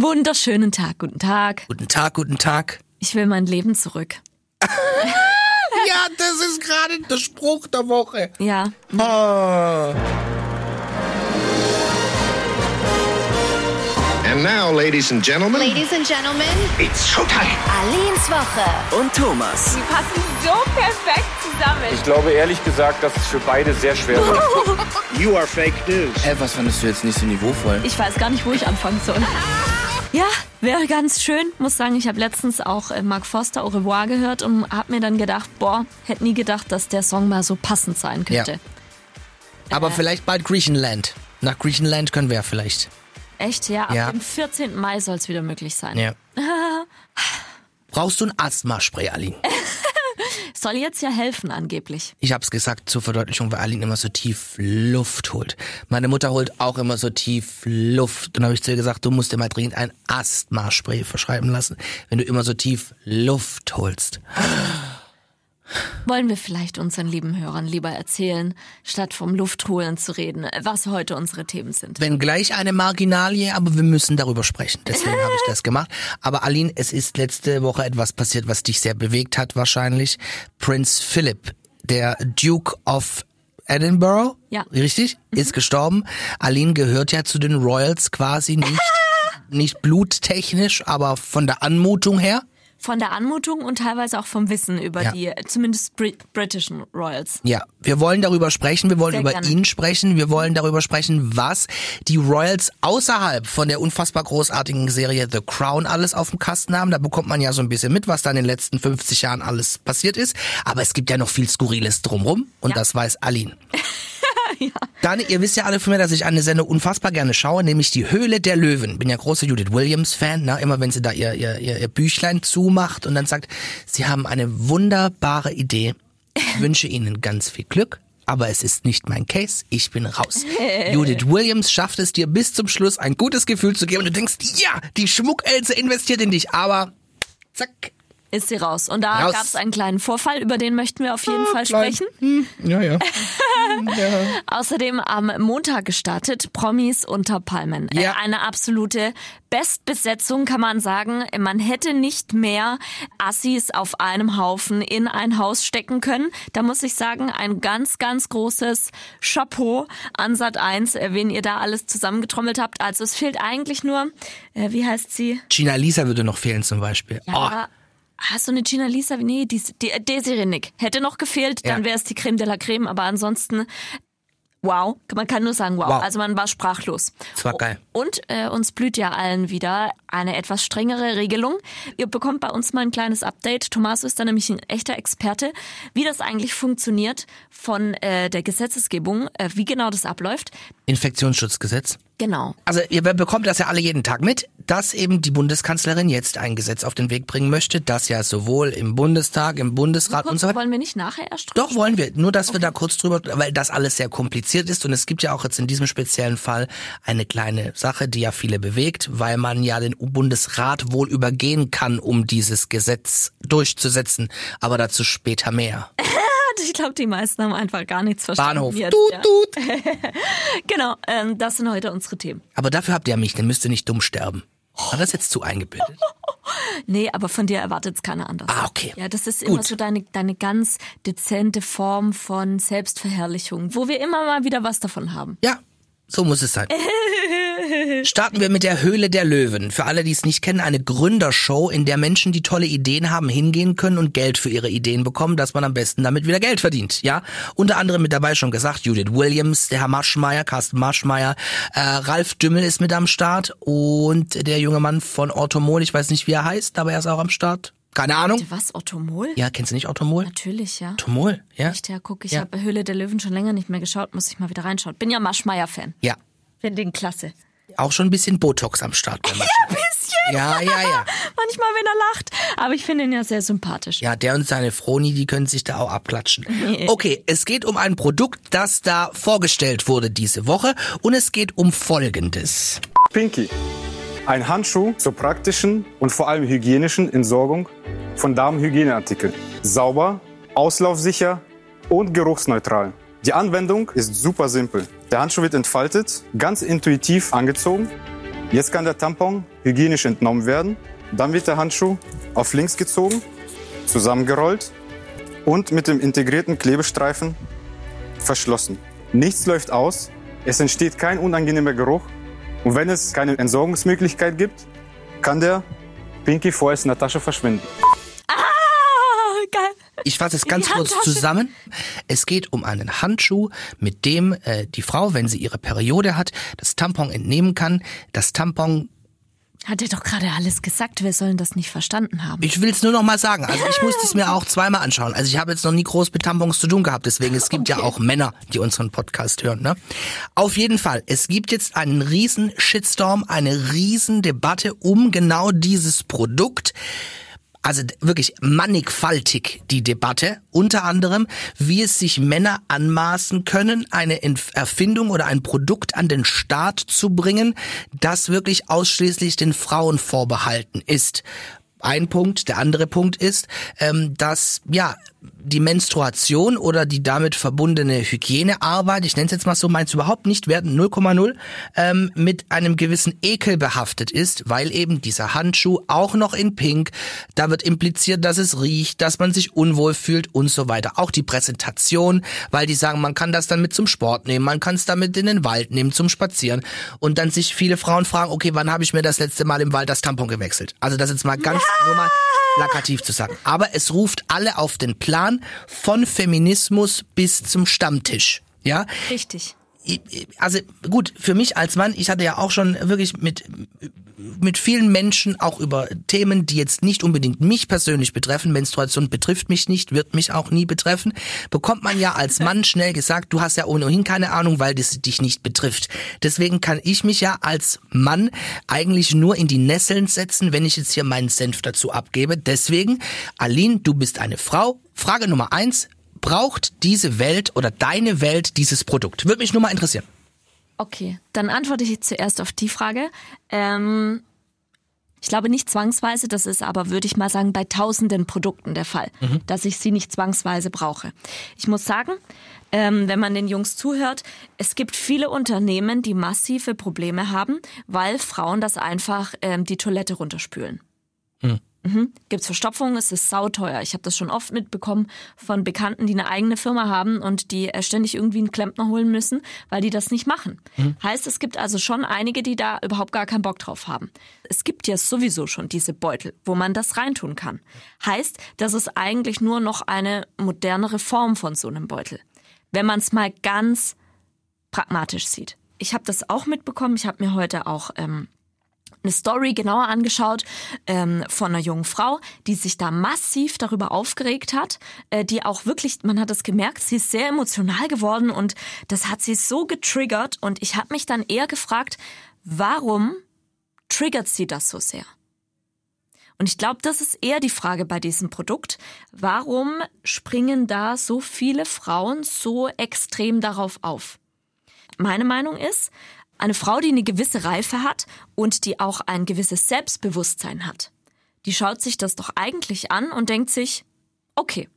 Wunderschönen Tag, guten Tag. Guten Tag, guten Tag. Ich will mein Leben zurück. Ja, das ist gerade der Spruch der Woche. Ja. Ah. And now, ladies and gentlemen, Ladies and gentlemen, it's showtime. Alins Woche. und Thomas. Die passen so perfekt zusammen. Ich glaube ehrlich gesagt, dass es für beide sehr schwer wird. You are fake news. Ey, was fandest du jetzt nicht so niveauvoll? Ich weiß gar nicht, wo ich anfangen soll. Ja, wäre ganz schön. Muss sagen, ich habe letztens auch äh, Mark Foster Au revoir gehört und habe mir dann gedacht, boah, hätte nie gedacht, dass der Song mal so passend sein könnte. Ja. Aber vielleicht bald Griechenland. Nach Griechenland können wir ja vielleicht. Echt, ja, ab Ja. dem 14. Mai soll es wieder möglich sein. Ja. Brauchst du ein Asthma-Spray, Aline? Soll jetzt ja helfen angeblich. Ich hab's gesagt zur Verdeutlichung, weil Aline immer so tief Luft holt. Meine Mutter holt auch immer so tief Luft. Dann habe ich zu ihr gesagt, du musst dir mal dringend ein Asthma-Spray verschreiben lassen, wenn du immer so tief Luft holst. Wollen wir vielleicht unseren lieben Hörern lieber erzählen, statt vom Luftholen zu reden, was heute unsere Themen sind. Wenn gleich eine Marginalie, aber wir müssen darüber sprechen. Deswegen habe ich das gemacht. Aber Aline, es ist letzte Woche etwas passiert, was dich sehr bewegt hat wahrscheinlich. Prince Philip, der Duke of Edinburgh, Ja. richtig, ist gestorben. Aline gehört ja zu den Royals quasi nicht, nicht bluttechnisch, aber von der Anmutung her. Von der Anmutung und teilweise auch vom Wissen über Ja. die, zumindest Brit britischen Royals. Ja, wir wollen darüber sprechen, wir wollen Sehr über gerne. ihn sprechen, wir wollen darüber sprechen, was die Royals außerhalb von der unfassbar großartigen Serie The Crown alles auf dem Kasten haben. Da bekommt man ja so ein bisschen mit, was da in den letzten 50 Jahren alles passiert ist. Aber es gibt ja noch viel Skurriles drumrum und Ja. das weiß Aline. Dann, ihr wisst ja alle von mir, dass ich eine Sendung unfassbar gerne schaue, nämlich die Höhle der Löwen. Bin ja großer Judith Williams-Fan, ne? immer wenn sie da ihr, ihr, ihr, ihr Büchlein zumacht und dann sagt, sie haben eine wunderbare Idee. Ich wünsche Ihnen ganz viel Glück. Aber es ist nicht mein Case, ich bin raus. Judith Williams schafft es dir bis zum Schluss ein gutes Gefühl zu geben und du denkst, ja, die Schmuckelse investiert in dich, aber zack. Ist sie raus. Und da gab es einen kleinen Vorfall, über den möchten wir auf jeden Fall klein. sprechen. Ja, ja. Außerdem am Montag gestartet, Promis unter Palmen. Ja. Äh, Eine absolute Bestbesetzung, kann man sagen. Man hätte nicht mehr Assis auf einem Haufen in ein Haus stecken können. Da muss ich sagen, ein ganz, ganz großes Chapeau an Sat 1, äh, wen ihr da alles zusammengetrommelt habt. Also es fehlt eigentlich nur, äh, wie heißt sie? Gina Lisa würde noch fehlen zum Beispiel. Oh, Hast du eine Gina Lisa? Nee, die, die äh, Desiree Nick. Hätte noch gefehlt, dann Ja. wäre es die Creme de la Creme, aber ansonsten wow. Man kann nur sagen wow. Wow. Also man war sprachlos. Das war geil. Und äh, uns blüht ja allen wieder eine etwas strengere Regelung. Ihr bekommt bei uns mal ein kleines Update. Tomaso ist da nämlich ein echter Experte, wie das eigentlich funktioniert von äh, der Gesetzesgebung, äh, wie genau das abläuft. Infektionsschutzgesetz. Genau. Also ihr bekommt das ja alle jeden Tag mit, dass eben die Bundeskanzlerin jetzt ein Gesetz auf den Weg bringen möchte, das ja sowohl im Bundestag, im Bundesrat und so weiter. Wollen wir nicht nachher erst drüber Doch, wollen wir. Nur, dass wir da kurz drüber, weil das alles sehr kompliziert ist und es gibt ja auch jetzt in diesem speziellen Fall eine kleine Sache, die ja viele bewegt, weil man ja den Bundesrat wohl übergehen kann, um dieses Gesetz durchzusetzen. Aber dazu später mehr. Ich glaube, die meisten haben einfach gar nichts verstanden. Bahnhof. Jetzt, Tut, ja. tut. Genau, ähm, das sind heute unsere Themen. Aber dafür habt ihr ja mich, dann müsst ihr nicht dumm sterben. War das jetzt zu eingebildet? Nee, aber von dir erwartet es keiner anders. Ah, okay. Ja, das ist Gut. immer so deine, deine ganz dezente Form von Selbstverherrlichung, wo wir immer mal wieder was davon haben. Ja, so muss es sein. Starten wir mit der Höhle der Löwen. Für alle, die es nicht kennen, eine Gründershow, in der Menschen, die tolle Ideen haben, hingehen können und Geld für ihre Ideen bekommen, dass man am besten damit wieder Geld verdient. Ja, unter anderem mit dabei schon gesagt Judith Williams, der Herr Maschmeyer, Carsten Maschmeyer, äh, Ralf Dümmel ist mit am Start und der junge Mann von Orthomol, ich weiß nicht, wie er heißt, aber er ist auch am Start. Keine Ahnung. Was, Ottomol? Ja, kennst du nicht Orthomol? Natürlich, ja. Orthomol, ja? Echt, ja, guck, ich Ja. habe Höhle der Löwen schon länger nicht mehr geschaut, muss ich mal wieder reinschauen. Bin ja Maschmeyer-Fan. Ja. Finde den klasse. Auch schon ein bisschen Botox am Start. bei Maschmeyer. Ein bisschen. Ja, ja, ja. Manchmal, wenn er lacht. Aber ich finde ihn ja sehr sympathisch. Ja, der und seine Froni, die können sich da auch abklatschen. Okay, es geht um ein Produkt, das da vorgestellt wurde diese Woche und es geht um Folgendes. Pinky. Ein Handschuh zur praktischen und vor allem hygienischen Entsorgung von Damenhygieneartikeln. Sauber, auslaufsicher und geruchsneutral. Die Anwendung ist super simpel. Der Handschuh wird entfaltet, ganz intuitiv angezogen Jetzt kann der Tampon hygienisch entnommen werden. Dann wird der Handschuh auf links gezogen, zusammengerollt und mit dem integrierten Klebestreifen verschlossen. Nichts läuft aus, es entsteht kein unangenehmer Geruch und wenn es keine Entsorgungsmöglichkeit gibt, kann der Pinky vorerst in der Tasche verschwinden. Ich fasse es ganz kurz zusammen. Es geht um einen Handschuh, mit dem äh, die Frau, wenn sie ihre Periode hat, das Tampon entnehmen kann. Das Tampon, Hat er doch gerade alles gesagt, wir sollen das nicht verstanden haben. ich will es nur noch mal sagen, also ich musste es mir auch zweimal anschauen. Also ich habe jetzt noch nie groß mit Tampons zu tun gehabt, deswegen es gibt ja Okay. auch Männer, die unseren Podcast hören. Ne? Auf jeden Fall, es gibt jetzt einen riesen Shitstorm, eine riesen Debatte um genau dieses Produkt. Also wirklich mannigfaltig die Debatte, unter anderem, wie es sich Männer anmaßen können, eine Erfindung oder ein Produkt an den Start zu bringen, das wirklich ausschließlich den Frauen vorbehalten ist. Ein Punkt, der andere Punkt ist, ähm, dass ja die Menstruation oder die damit verbundene Hygienearbeit, ich nenne es jetzt mal so, meins überhaupt nicht werden 0,0, ähm, mit einem gewissen Ekel behaftet ist, weil eben dieser Handschuh auch noch in Pink, da wird impliziert, dass es riecht, dass man sich unwohl fühlt und so weiter. Auch die Präsentation, weil die sagen, man kann das dann mit zum Sport nehmen, man kann es damit in den Wald nehmen zum Spazieren und dann sich viele Frauen fragen, okay, wann habe ich mir das letzte Mal im Wald das Tampon gewechselt? Also das jetzt mal ganz nur mal plakativ zu sagen. Aber es ruft alle auf den Plan von Feminismus bis zum Stammtisch. Ja, Richtig. Also gut, für mich als Mann, ich hatte ja auch schon wirklich mit, mit vielen Menschen auch über Themen, die jetzt nicht unbedingt mich persönlich betreffen, Menstruation betrifft mich nicht, wird mich auch nie betreffen, bekommt man ja als Mann schnell gesagt, du hast ja ohnehin keine Ahnung, weil das dich nicht betrifft. Deswegen kann ich mich ja als Mann eigentlich nur in die Nesseln setzen, wenn ich jetzt hier meinen Senf dazu abgebe. Deswegen, Aline, du bist eine Frau. Frage Nummer eins, braucht diese Welt oder deine Welt dieses Produkt? Würde mich nur mal interessieren. Okay, dann antworte ich zuerst auf die Frage. Ähm, ich glaube nicht zwangsweise, das ist aber, würde ich mal sagen, bei tausenden Produkten der Fall, dass ich sie nicht zwangsweise brauche. Ich muss sagen, ähm, wenn man den Jungs zuhört, es gibt viele Unternehmen, die massive Probleme haben, weil Frauen das einfach ähm, die Toilette runterspülen. Mhm. Gibt's Verstopfung, es ist sauteuer. Ich habe das schon oft mitbekommen von Bekannten, die eine eigene Firma haben und die äh, ständig irgendwie einen Klempner holen müssen, weil die das nicht machen. Heißt, es gibt also schon einige, die da überhaupt gar keinen Bock drauf haben. Es gibt ja sowieso schon diese Beutel, wo man das reintun kann. Heißt, das ist eigentlich nur noch eine modernere Form von so einem Beutel. Wenn man es mal ganz pragmatisch sieht. Ich habe das auch mitbekommen. Ich habe mir heute auch ähm, eine Story genauer angeschaut ähm, von einer jungen Frau, die sich da massiv darüber aufgeregt hat, äh, die auch wirklich, man hat es gemerkt, sie ist sehr emotional geworden und das hat sie so getriggert und ich habe mich dann eher gefragt, warum triggert sie das so sehr? Und ich glaube, das ist eher die Frage bei diesem Produkt. Warum springen da so viele Frauen so extrem darauf auf? Meine Meinung ist, eine Frau, die eine gewisse Reife hat und die auch ein gewisses Selbstbewusstsein hat, die schaut sich das doch eigentlich an und denkt sich, okay,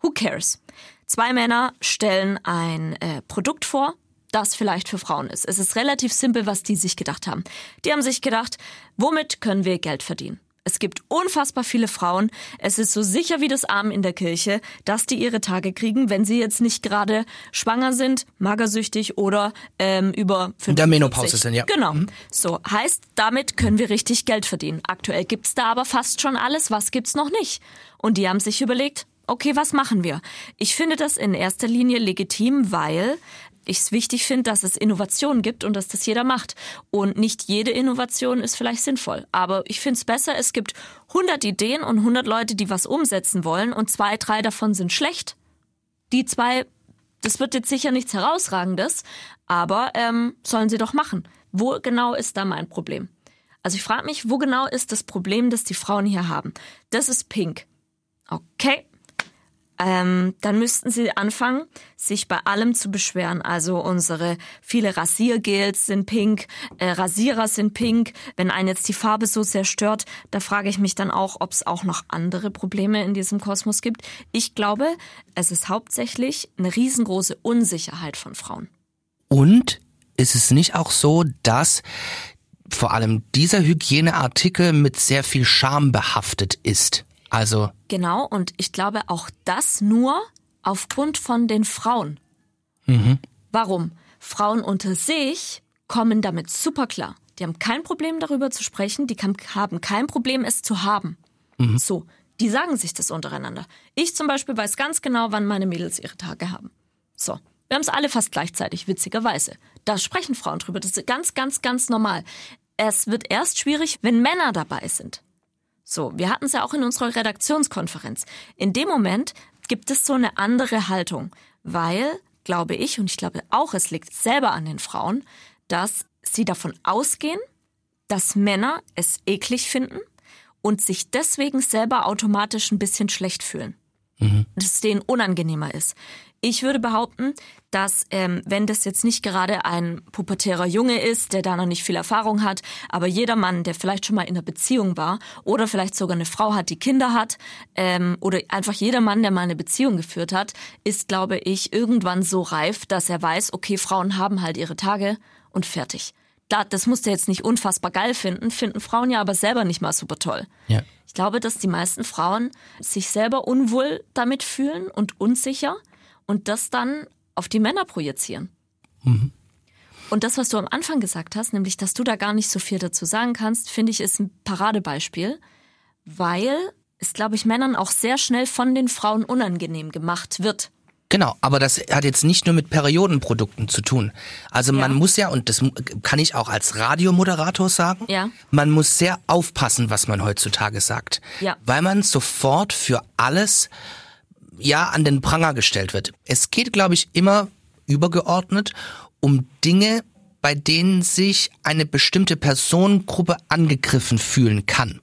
who cares? Zwei Männer stellen ein äh, Produkt vor, das vielleicht für Frauen ist. Es ist relativ simpel, was die sich gedacht haben. Die haben sich gedacht, womit können wir Geld verdienen? Es gibt unfassbar viele Frauen. Es ist so sicher wie das Arm in der Kirche, dass die ihre Tage kriegen, wenn sie jetzt nicht gerade schwanger sind, magersüchtig oder ähm, über 45. der Menopause sind, ja. Genau. So, heißt, damit können wir richtig Geld verdienen. Aktuell gibt's da aber fast schon alles. Was gibt's noch nicht? Und die haben sich überlegt, okay, was machen wir? Ich finde das in erster Linie legitim, weil ich es wichtig finde, dass es Innovationen gibt und dass das jeder macht. Und nicht jede Innovation ist vielleicht sinnvoll. Aber ich finde es besser, es gibt 100 Ideen und 100 Leute, die was umsetzen wollen und zwei, drei davon sind schlecht. Die zwei, das wird jetzt sicher nichts Herausragendes, aber ähm, sollen sie doch machen. Wo genau ist da mein Problem? Also ich frage mich, wo genau ist das Problem, das die Frauen hier haben? Das ist pink. Okay. Ähm, dann müssten sie anfangen, sich bei allem zu beschweren. Also unsere viele Rasiergels sind pink, äh, Rasierer sind pink. Wenn einen jetzt die Farbe so sehr stört, da frage ich mich dann auch, ob es auch noch andere Probleme in diesem Kosmos gibt. Ich glaube, es ist hauptsächlich eine riesengroße Unsicherheit von Frauen. Und ist es nicht auch so, dass vor allem dieser Hygieneartikel mit sehr viel Scham behaftet ist. Also Genau, und ich glaube auch das nur aufgrund von den Frauen. Warum? Frauen unter sich kommen damit super klar. Die haben kein Problem darüber zu sprechen, die kann, haben kein Problem es zu haben. So, die sagen sich das untereinander. Ich zum Beispiel weiß ganz genau, wann meine Mädels ihre Tage haben. So, wir haben es alle fast gleichzeitig, witzigerweise. Da sprechen Frauen drüber. Das ist ganz, ganz, ganz normal. Es wird erst schwierig, wenn Männer dabei sind. So, wir hatten es ja auch in unserer Redaktionskonferenz. In dem Moment gibt es so eine andere Haltung, weil, glaube ich, und ich glaube auch, es liegt selber an den Frauen, dass sie davon ausgehen, dass Männer es eklig finden und sich deswegen selber automatisch ein bisschen schlecht fühlen. Dass es denen unangenehmer ist. Ich würde behaupten, dass ähm, wenn das jetzt nicht gerade ein pubertärer Junge ist, der da noch nicht viel Erfahrung hat, aber jeder Mann, der vielleicht schon mal in einer Beziehung war oder vielleicht sogar eine Frau hat, die Kinder hat, ähm, oder einfach jeder Mann, der mal eine Beziehung geführt hat, ist, glaube ich, irgendwann so reif, dass er weiß, okay, Frauen haben halt ihre Tage und fertig. Da, das musst du jetzt nicht unfassbar geil finden, finden Frauen ja aber selber nicht mal super toll. ja. Ich glaube, dass die meisten Frauen sich selber unwohl damit fühlen und unsicher und das dann auf die Männer projizieren. Und das, was du am Anfang gesagt hast, nämlich, dass du da gar nicht so viel dazu sagen kannst, finde ich, ist ein Paradebeispiel, weil es, glaube ich, Männern auch sehr schnell von den Frauen unangenehm gemacht wird. Genau, aber das hat jetzt nicht nur mit Periodenprodukten zu tun. Also man Ja. muss ja, und das kann ich auch als Radiomoderator sagen, Ja. man muss sehr aufpassen, was man heutzutage sagt. Ja. Weil man sofort für alles ja an den Pranger gestellt wird. Es geht, glaube ich, immer übergeordnet um Dinge, bei denen sich eine bestimmte Personengruppe angegriffen fühlen kann.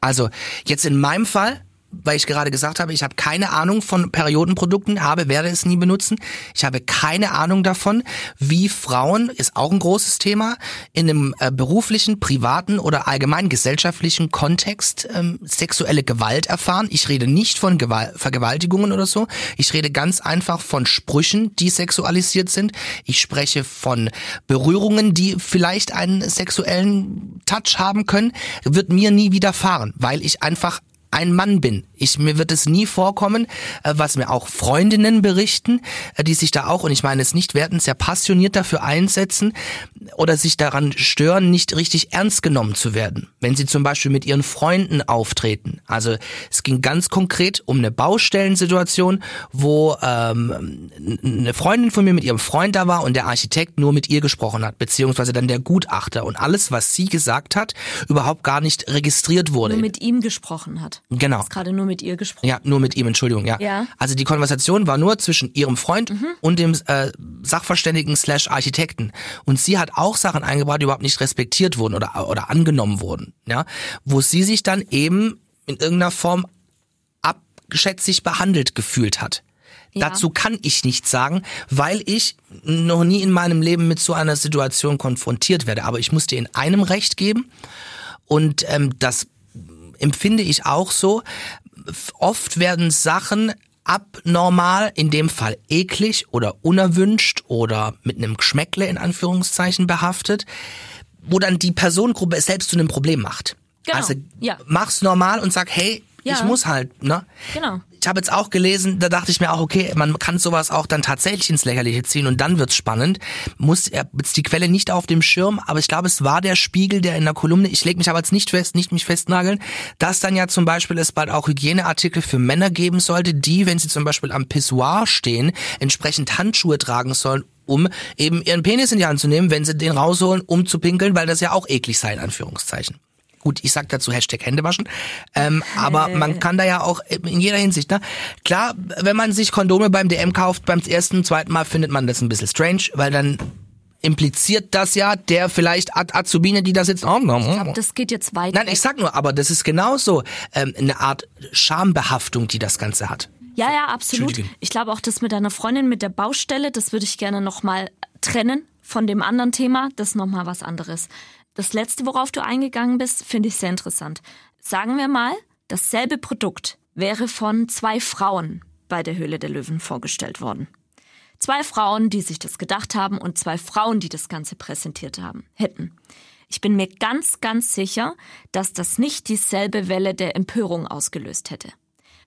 Also jetzt in meinem Fall, weil ich gerade gesagt habe, ich habe keine Ahnung von Periodenprodukten, habe, werde es nie benutzen. Ich habe keine Ahnung davon, wie Frauen, ist auch ein großes Thema, in einem äh, beruflichen, privaten oder allgemein gesellschaftlichen Kontext ähm, sexuelle Gewalt erfahren. Ich rede nicht von Gewalt, Vergewaltigungen oder so. Ich rede ganz einfach von Sprüchen, die sexualisiert sind. Ich spreche von Berührungen, die vielleicht einen sexuellen Touch haben können. Wird mir nie widerfahren, weil ich einfach ein Mann bin. Ich, mir wird es nie vorkommen, äh, was mir auch Freundinnen berichten, äh, die sich da auch, und ich meine es nicht werten, sehr passioniert dafür einsetzen oder sich daran stören, nicht richtig ernst genommen zu werden. Wenn sie zum Beispiel mit ihren Freunden auftreten. Also es ging ganz konkret um eine Baustellensituation, wo ähm, eine Freundin von mir mit ihrem Freund da war und der Architekt nur mit ihr gesprochen hat, beziehungsweise dann der Gutachter und alles, was sie gesagt hat, überhaupt gar nicht registriert wurde. Nur mit ihm gesprochen hat. Genau. Du hast gerade nur mit ihr gesprochen. Ja, nur mit ihm, Entschuldigung, ja. Ja. Also die Konversation war nur zwischen ihrem Freund und dem äh, Sachverständigen slash Architekten. Und sie hat auch Sachen eingebracht, die überhaupt nicht respektiert wurden oder, oder angenommen wurden. Ja, Wo sie sich dann eben in irgendeiner Form abgeschätzig behandelt gefühlt hat. Ja. Dazu kann ich nichts sagen, weil ich noch nie in meinem Leben mit so einer Situation konfrontiert werde. Aber ich muss dir in einem Recht geben. Und ähm, das empfinde ich auch so. Oft werden Sachen abnormal, in dem Fall eklig oder unerwünscht oder mit einem Geschmäckle in Anführungszeichen behaftet, wo dann die Personengruppe es selbst zu einem Problem macht. Genau, Also ja. mach's normal und sag, hey, Ja. ich muss halt, ne? Genau. Ich habe jetzt auch gelesen, da dachte ich mir auch, okay, man kann sowas auch dann tatsächlich ins Lächerliche ziehen und dann wird's spannend. Muss er jetzt die Quelle nicht auf dem Schirm, aber ich glaube, es war der Spiegel, der in der Kolumne, ich lege mich aber jetzt nicht fest, nicht mich festnageln, dass dann ja zum Beispiel es bald auch Hygieneartikel für Männer geben sollte, die, wenn sie zum Beispiel am Pissoir stehen, entsprechend Handschuhe tragen sollen, um eben ihren Penis in die Hand zu nehmen, wenn sie den rausholen, um zu pinkeln, weil das ja auch eklig sei, in Anführungszeichen. Gut, ich sag dazu Hashtag Hände waschen. Ähm, aber man kann da ja auch in jeder Hinsicht, ne? Klar, wenn man sich Kondome beim DM kauft, beim ersten, zweiten Mal findet man das ein bisschen strange, weil dann impliziert das ja der vielleicht Az- Azubine, die da sitzt. Oh, Ich glaube, das geht jetzt weit. Nein, ich sag nur, aber das ist genauso ähm, eine Art Schambehaftung, die das Ganze hat. Ja, ja, absolut. Ich glaube auch, das mit deiner Freundin mit der Baustelle, das würde ich gerne nochmal trennen von dem anderen Thema. Das ist nochmal was anderes. Das letzte, worauf du eingegangen bist, finde ich sehr interessant. Sagen wir mal, dasselbe Produkt wäre von zwei Frauen bei der Höhle der Löwen vorgestellt worden. Zwei Frauen, die sich das gedacht haben und zwei Frauen, die das Ganze präsentiert haben, hätten. Ich bin mir ganz, ganz sicher, dass das nicht dieselbe Welle der Empörung ausgelöst hätte.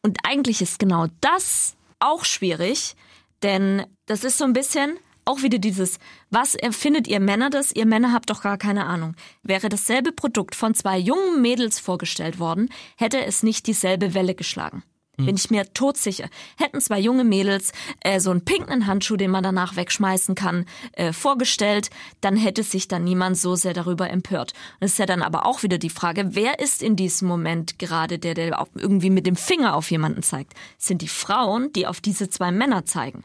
Und eigentlich ist genau das auch schwierig, denn das ist so ein bisschen auch wieder dieses, was erfindet ihr Männer das? Ihr Männer habt doch gar keine Ahnung. Wäre dasselbe Produkt von zwei jungen Mädels vorgestellt worden, hätte es nicht dieselbe Welle geschlagen. Bin ich mir todsicher. Hätten zwei junge Mädels äh, so einen pinken Handschuh, den man danach wegschmeißen kann, äh, vorgestellt, dann hätte sich dann niemand so sehr darüber empört. Und es ist ja dann aber auch wieder die Frage, wer ist in diesem Moment gerade der, der auch irgendwie mit dem Finger auf jemanden zeigt? Sind die Frauen, die auf diese zwei Männer zeigen?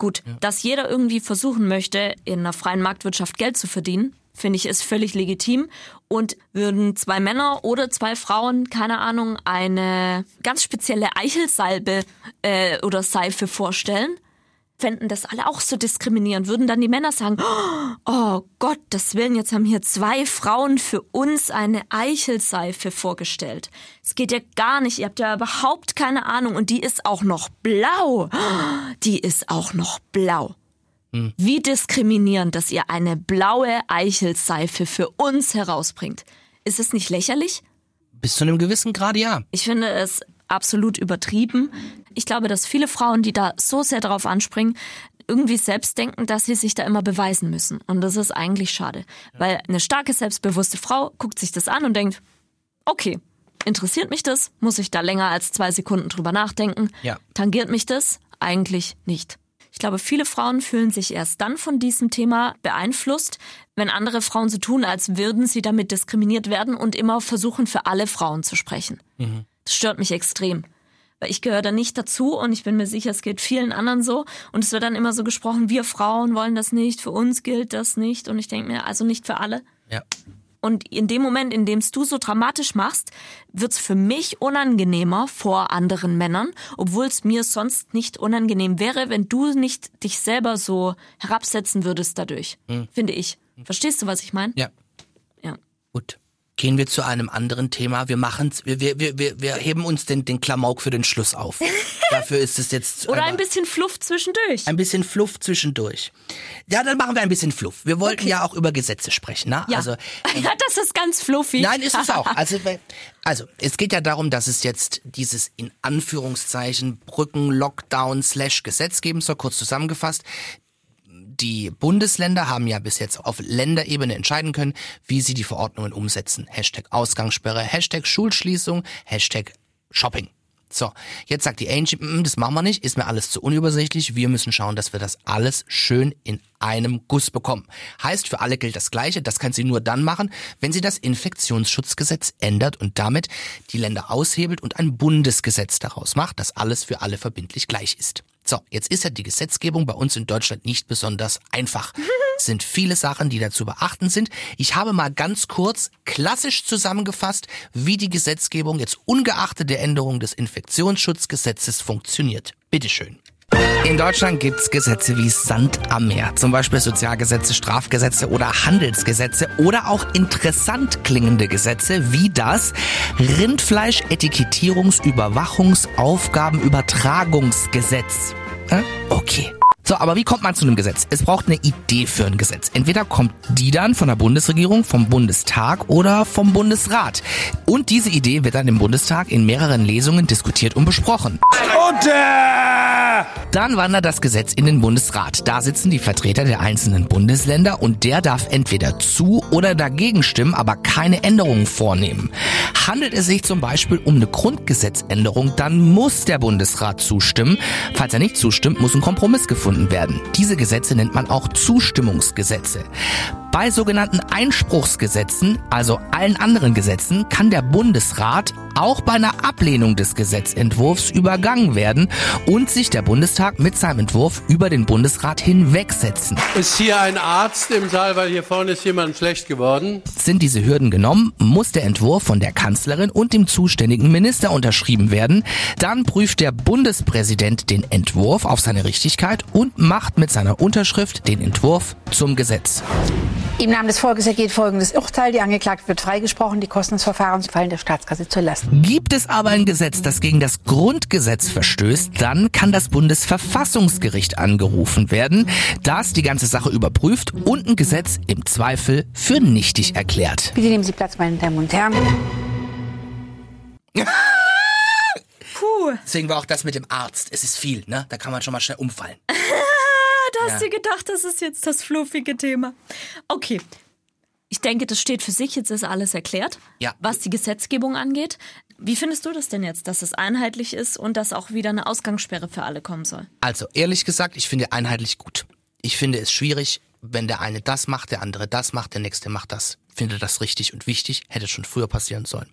Gut, dass jeder irgendwie versuchen möchte, in einer freien Marktwirtschaft Geld zu verdienen, finde ich, ist völlig legitim. Und würden zwei Männer oder zwei Frauen, keine Ahnung, eine ganz spezielle Eichelsalbe äh, oder Seife vorstellen, fänden das alle auch so diskriminierend, würden dann die Männer sagen, oh Gott, das Willen, jetzt haben hier zwei Frauen für uns eine Eichelseife vorgestellt. Es geht ja gar nicht, ihr habt ja überhaupt keine Ahnung und die ist auch noch blau. Die ist auch noch blau. Wie diskriminierend, dass ihr eine blaue Eichelseife für uns herausbringt. Ist es nicht lächerlich? Bis zu einem gewissen Grad ja. Ich finde es absolut übertrieben. Ich glaube, dass viele Frauen, die da so sehr darauf anspringen, irgendwie selbst denken, dass sie sich da immer beweisen müssen. Und das ist eigentlich schade. Weil eine starke, selbstbewusste Frau guckt sich das an und denkt, okay, interessiert mich das? Muss ich da länger als zwei Sekunden drüber nachdenken? Ja. Tangiert mich das? Eigentlich nicht. Ich glaube, viele Frauen fühlen sich erst dann von diesem Thema beeinflusst, wenn andere Frauen so tun, als würden sie damit diskriminiert werden und immer versuchen, für alle Frauen zu sprechen. Das stört mich extrem. Weil ich gehöre da nicht dazu und ich bin mir sicher, es geht vielen anderen so. Und es wird dann immer so gesprochen, wir Frauen wollen das nicht, für uns gilt das nicht. Und ich denke mir, also nicht für alle. Ja. Und in dem Moment, in dem es du so dramatisch machst, wird's für mich unangenehmer vor anderen Männern, obwohl es mir sonst nicht unangenehm wäre, wenn du nicht dich selber so herabsetzen würdest dadurch. Finde ich. Verstehst du, was ich meine? Ja. Ja. Gut. Gehen wir zu einem anderen Thema. Wir machen's, wir, wir, wir, wir, heben uns den, den Klamauk für den Schluss auf. Dafür ist es jetzt. Oder ein bisschen Fluff zwischendurch. ein bisschen Fluff zwischendurch. Ja, dann machen wir ein bisschen Fluff. Wir wollten ja auch über Gesetze sprechen, ne? Ja. Also, ja, das ist ganz fluffig. Nein, ist es auch. Also, also, es geht ja darum, dass es jetzt dieses in Anführungszeichen Brücken, Lockdown, Slash Gesetz geben soll, kurz zusammengefasst. Die Bundesländer haben ja bis jetzt auf Länderebene entscheiden können, wie sie die Verordnungen umsetzen. Hashtag Ausgangssperre, Hashtag Schulschließung, Hashtag Shopping. So, jetzt sagt die Angie, "Mm, das machen wir nicht, ist mir alles zu unübersichtlich. Wir müssen schauen, dass wir das alles schön in einem Guss bekommen. Heißt, für alle gilt das Gleiche. Das kann sie nur dann machen, wenn sie das Infektionsschutzgesetz ändert und damit die Länder aushebelt und ein Bundesgesetz daraus macht, das alles für alle verbindlich gleich ist. So, jetzt ist ja die Gesetzgebung bei uns in Deutschland nicht besonders einfach. Es sind viele Sachen, die da zu beachten sind. Ich habe mal ganz kurz klassisch zusammengefasst, wie die Gesetzgebung jetzt ungeachtet der Änderung des Infektionsschutzgesetzes funktioniert. Bitteschön. In Deutschland gibt's Gesetze wie Sand am Meer, zum Beispiel Sozialgesetze, Strafgesetze oder Handelsgesetze oder auch interessant klingende Gesetze wie das Rindfleisch-Etikettierungs-Überwachungsaufgabenübertragungsgesetz. Äh? Okay. So, aber wie kommt man zu einem Gesetz? Es braucht eine Idee für ein Gesetz. Entweder kommt die dann von der Bundesregierung, vom Bundestag oder vom Bundesrat. Und diese Idee wird dann im Bundestag in mehreren Lesungen diskutiert und besprochen. Dann wandert das Gesetz in den Bundesrat. Da sitzen die Vertreter der einzelnen Bundesländer und der darf entweder zu oder dagegen stimmen, aber keine Änderungen vornehmen. Handelt es sich zum Beispiel um eine Grundgesetzänderung, dann muss der Bundesrat zustimmen. Falls er nicht zustimmt, muss ein Kompromiss gefunden werden. Diese Gesetze nennt man auch Zustimmungsgesetze. Bei sogenannten Einspruchsgesetzen, also allen anderen Gesetzen, kann der Bundesrat auch bei einer Ablehnung des Gesetzentwurfs übergangen werden und sich der Bundestag mit seinem Entwurf über den Bundesrat hinwegsetzen. Ist hier ein Arzt im Saal, weil hier vorne ist jemand schlecht geworden? Sind diese Hürden genommen, muss der Entwurf von der Kanzlerin und dem zuständigen Minister unterschrieben werden. Dann prüft der Bundespräsident den Entwurf auf seine Richtigkeit und macht mit seiner Unterschrift den Entwurf zum Gesetz. Im Namen des Volkes ergeht folgendes Urteil. Die Angeklagte wird freigesprochen. Die Kosten des Verfahrens fallen der Staatskasse zur Last. Gibt es aber ein Gesetz, das gegen das Grundgesetz verstößt, dann kann das Bundesverfassungsgericht angerufen werden, das die ganze Sache überprüft und ein Gesetz im Zweifel für nichtig erklärt. Bitte nehmen Sie Platz, meine Damen und Herren. Puh, Deswegen war auch das mit dem Arzt. Es ist viel, ne? Da kann man schon mal schnell umfallen. hast du gedacht, das ist jetzt das fluffige Thema. Okay. Ich denke, das steht für sich. Jetzt ist alles erklärt, Ja. was die Gesetzgebung angeht. Wie findest du das denn jetzt, dass es einheitlich ist und dass auch wieder eine Ausgangssperre für alle kommen soll? Also, ehrlich gesagt, ich finde einheitlich gut. Ich finde es schwierig, wenn der eine das macht, der andere das macht, der nächste macht das. Finde das richtig und wichtig, hätte schon früher passieren sollen.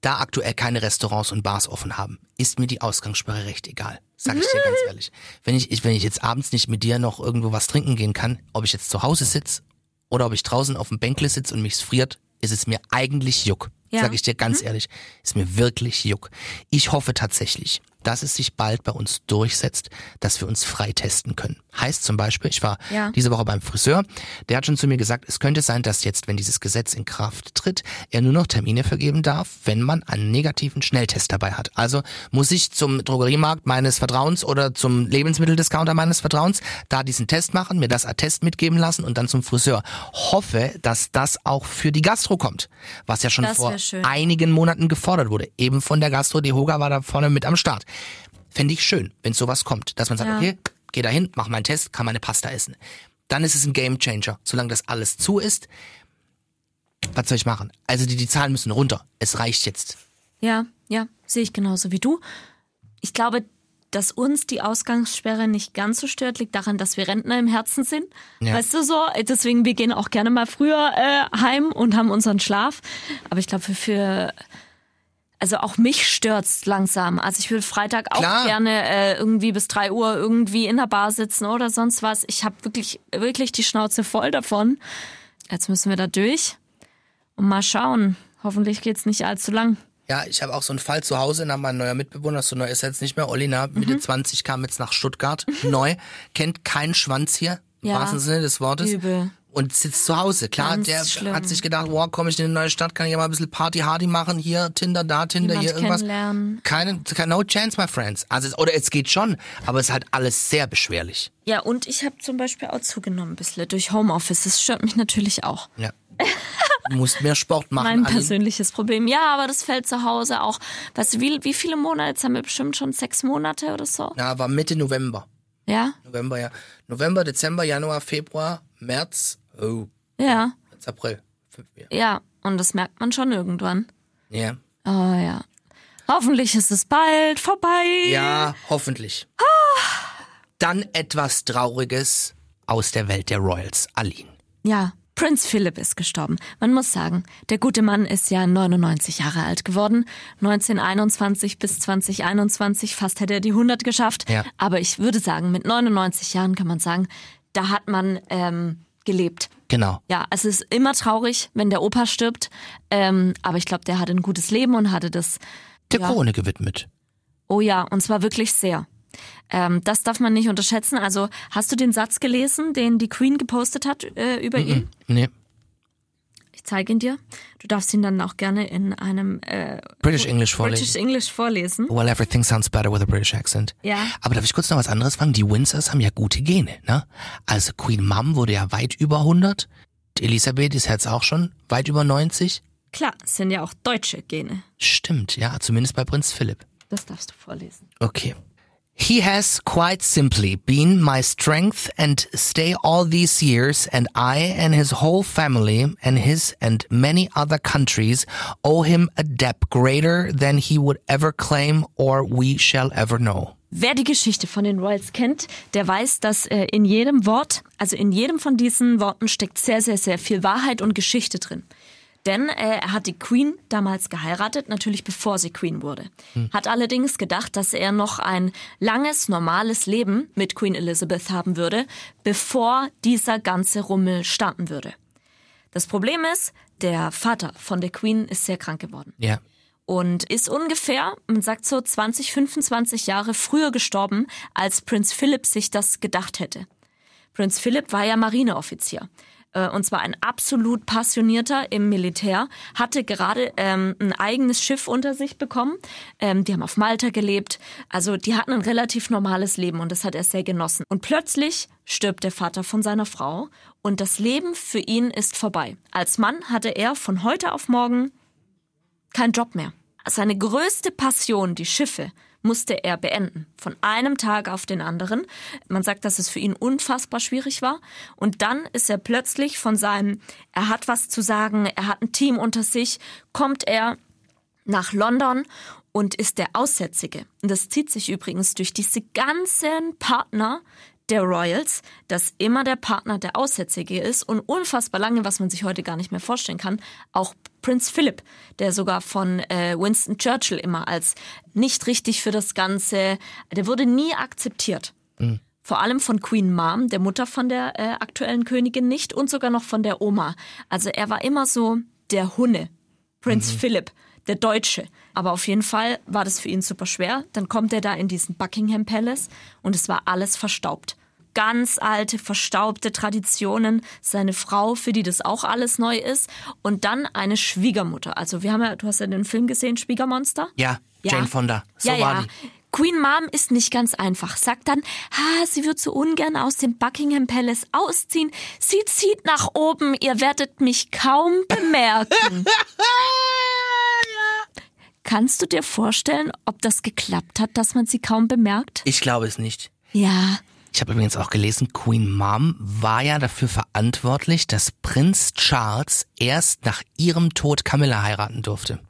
Da aktuell keine Restaurants und Bars offen haben, ist mir die Ausgangssperre recht egal. Sag ich dir ganz ehrlich. Wenn ich, ich, wenn ich jetzt abends nicht mit dir noch irgendwo was trinken gehen kann, ob ich jetzt zu Hause sitz oder ob ich draußen auf dem Bänkle sitz und mich's friert, ist es mir eigentlich Juck. Ja. Sag ich dir ganz ehrlich, ist mir wirklich Juck. Ich hoffe tatsächlich, dass es sich bald bei uns durchsetzt, dass wir uns frei testen können. Heißt zum Beispiel, ich war Ja. diese Woche beim Friseur, der hat schon zu mir gesagt, es könnte sein, dass jetzt, wenn dieses Gesetz in Kraft tritt, er nur noch Termine vergeben darf, wenn man einen negativen Schnelltest dabei hat. Also muss ich zum Drogeriemarkt meines Vertrauens oder zum Lebensmitteldiscounter meines Vertrauens da diesen Test machen, mir das Attest mitgeben lassen und dann zum Friseur. Hoffe, dass das auch für die Gastro kommt, was ja schon Das vor einigen Monaten gefordert wurde. Eben von der Gastro, die Hoga war da vorne mit am Start. Fände ich schön, wenn sowas kommt, dass man sagt, Ja. okay, geh dahin, mach meinen Test, kann meine Pasta essen. Dann ist es ein Game Changer. Solange das alles zu ist, was soll ich machen? Also die, die Zahlen müssen runter. Es reicht jetzt. Ja, ja, sehe ich genauso wie du. Ich glaube, dass uns die Ausgangssperre nicht ganz so stört, liegt daran, dass wir Rentner im Herzen sind. Ja. Weißt du so? Deswegen, wir gehen auch gerne mal früher äh, heim und haben unseren Schlaf. Aber ich glaube, für, für also auch mich stört's langsam. Also ich würde Freitag auch Klar. gerne äh, irgendwie bis drei Uhr irgendwie in der Bar sitzen oder sonst was. Ich habe wirklich, wirklich die Schnauze voll davon. Jetzt müssen wir da durch und mal schauen. Hoffentlich geht's nicht allzu lang. Ja, ich habe auch so einen Fall zu Hause, na, mein neuer Mitbewohner, so neu ist er jetzt nicht mehr, Olina, Mhm. Mitte 20, kam jetzt nach Stuttgart, neu, kennt keinen Schwanz hier, im Ja. wahrsten Sinne des Wortes. Übel. Und sitzt zu Hause. Klar, Ganz der schlimm. hat sich gedacht, wow, komme ich in eine neue Stadt, kann ich ja mal ein bisschen Party-Hardy machen, hier Tinder, da Tinder, Jemand hier irgendwas. Keine, keine, no chance, my friends. Also, oder es geht schon, aber es ist halt alles sehr beschwerlich. Ja, und ich habe zum Beispiel auch zugenommen ein bisschen durch Homeoffice. Das stört mich natürlich auch. Ja. Du musst mehr Sport machen. Mein Aline. persönliches Problem. Ja, aber das fällt zu Hause auch. Weißt du, wie, wie viele Monate? Jetzt haben wir bestimmt schon sechs Monate oder so. Ja, war Mitte November. Ja? November, ja. November, Dezember, Januar, Februar, März, oh, Ja. jetzt April. Fünf, ja. Ja. Und das merkt man schon irgendwann. ja. Oh ja. Hoffentlich ist es bald vorbei. Ja, hoffentlich. Dann etwas Trauriges aus der Welt der Royals. Aline. Ja, Prinz Philip ist gestorben. Man muss sagen, der gute Mann ist ja 99 Jahre alt geworden. 1921 bis 2021, fast hätte er die 100 geschafft. Ja. Aber ich würde sagen, mit 99 Jahren kann man sagen, da hat man ähm, gelebt. Genau. Ja, es ist immer traurig, wenn der Opa stirbt. Ähm, aber ich glaube, der hatte ein gutes Leben und hatte das, Der Ja. Krone gewidmet. oh ja, und zwar wirklich sehr. Ähm, das darf man nicht unterschätzen. Also hast du den Satz gelesen, den die Queen gepostet hat äh, über ihn? Nee. Ich zeige ihn dir. Du darfst ihn dann auch gerne in einem äh, British English vorlesen. British English vorlesen. Well, everything sounds better with a British accent. Ja. Aber darf ich kurz noch was anderes fragen? Die Windsors haben ja gute Gene, ne? Also Queen Mum wurde ja weit über 100. Die Elisabeth ist jetzt auch schon weit über 90. Klar, es sind ja auch deutsche Gene. Stimmt, ja, zumindest bei Prinz Philipp. Das darfst du vorlesen. Okay. He has quite simply been my strength and stay all these years, and I and his whole family and his and many other countries owe him a debt greater than he would ever claim or we shall ever know. Wer die Geschichte von den Royals kennt, der weiß, dass äh, in jedem Wort, also in jedem von diesen Worten steckt sehr, sehr, sehr viel Wahrheit und Geschichte drin. Denn äh, er hat die Queen damals geheiratet, natürlich bevor sie Queen wurde. Hat allerdings gedacht, dass er noch ein langes, normales Leben mit Queen Elizabeth haben würde, bevor dieser ganze Rummel starten würde. Das Problem ist, der Vater von der Queen ist sehr krank geworden Ja. und ist ungefähr, man sagt so 20, 25 Jahre früher gestorben, als Prinz Philip sich das gedacht hätte. Prinz Philip war ja Marineoffizier. Äh, und zwar ein absolut passionierter im Militär, hatte gerade ähm, ein eigenes Schiff unter sich bekommen. Ähm, die haben auf Malta gelebt. Also die hatten ein relativ normales Leben und das hat er sehr genossen. Und plötzlich stirbt der Vater von seiner Frau und das Leben für ihn ist vorbei. Als Mann hatte er von heute auf morgen keinen Job mehr. Seine größte Passion, die Schiffe, musste er beenden. Von einem Tag auf den anderen. Man sagt, dass es für ihn unfassbar schwierig war. Und dann ist er plötzlich von seinem, er hat was zu sagen, er hat ein Team unter sich, kommt er nach London und ist der Aussätzige. Und das zieht sich übrigens durch diese ganzen Partner der Royals, dass immer der Partner der Aussätzige ist und unfassbar lange, was man sich heute gar nicht mehr vorstellen kann, auch Prinz Philip, der sogar von äh, Winston Churchill immer als nicht richtig für das Ganze, der wurde nie akzeptiert. Mhm. Vor allem von Queen Mom, der Mutter von der äh, aktuellen Königin nicht und sogar noch von der Oma. Also er war immer so der Hunne, Prinz mhm. Philip, der Deutsche. Aber auf jeden Fall war das für ihn super schwer. Dann kommt er da in diesen Buckingham Palace und es war alles verstaubt ganz alte, verstaubte Traditionen, seine Frau, für die das auch alles neu ist, und dann eine Schwiegermutter. Also wir haben ja, du hast ja den Film gesehen, Schwiegermonster? Ja, ja. Jane Fonda. So ja, war ja. die. Queen Mom ist nicht ganz einfach. Sagt dann, ha, sie wird so ungern aus dem Buckingham Palace ausziehen. Sie zieht nach oben, ihr werdet mich kaum bemerken. Kannst du dir vorstellen, ob das geklappt hat, dass man sie kaum bemerkt? Ich glaube es nicht. Ja, ich habe übrigens auch gelesen, Queen Mom war ja dafür verantwortlich, dass Prinz Charles erst nach ihrem Tod Camilla heiraten durfte.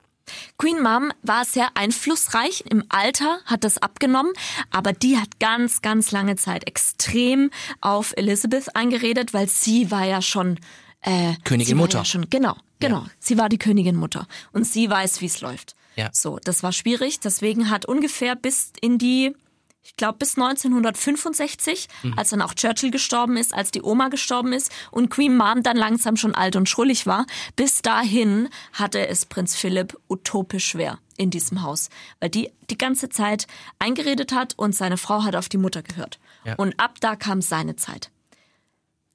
Queen Mom war sehr einflussreich. Im Alter hat das abgenommen, aber die hat ganz, ganz lange Zeit extrem auf Elizabeth eingeredet, weil sie war ja schon äh, Königin Mutter. Ja schon, genau, genau. Ja. Sie war die Königin Mutter und sie weiß, wie es läuft. Ja. So, das war schwierig. Deswegen hat ungefähr bis in die ich glaube bis 1965, mhm. als dann auch Churchill gestorben ist, als die Oma gestorben ist und Queen Mom dann langsam schon alt und schrullig war. Bis dahin hatte es Prinz Philipp utopisch schwer in diesem Haus, weil die die ganze Zeit eingeredet hat und seine Frau hat auf die Mutter gehört. Ja. Und ab da kam seine Zeit.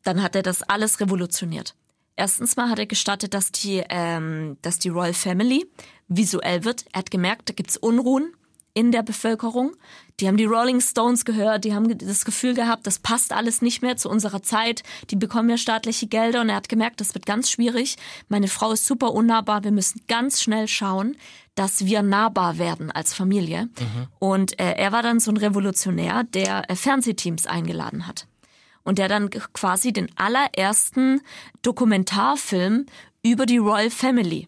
Dann hat er das alles revolutioniert. Erstens mal hat er gestattet, dass die, ähm, dass die Royal Family visuell wird. Er hat gemerkt, da gibt's Unruhen in der Bevölkerung. Die haben die Rolling Stones gehört, die haben das Gefühl gehabt, das passt alles nicht mehr zu unserer Zeit. Die bekommen ja staatliche Gelder und er hat gemerkt, das wird ganz schwierig. Meine Frau ist super unnahbar. Wir müssen ganz schnell schauen, dass wir nahbar werden als Familie. Mhm. Und äh, er war dann so ein Revolutionär, der äh, Fernsehteams eingeladen hat. Und der dann quasi den allerersten Dokumentarfilm über die Royal Family.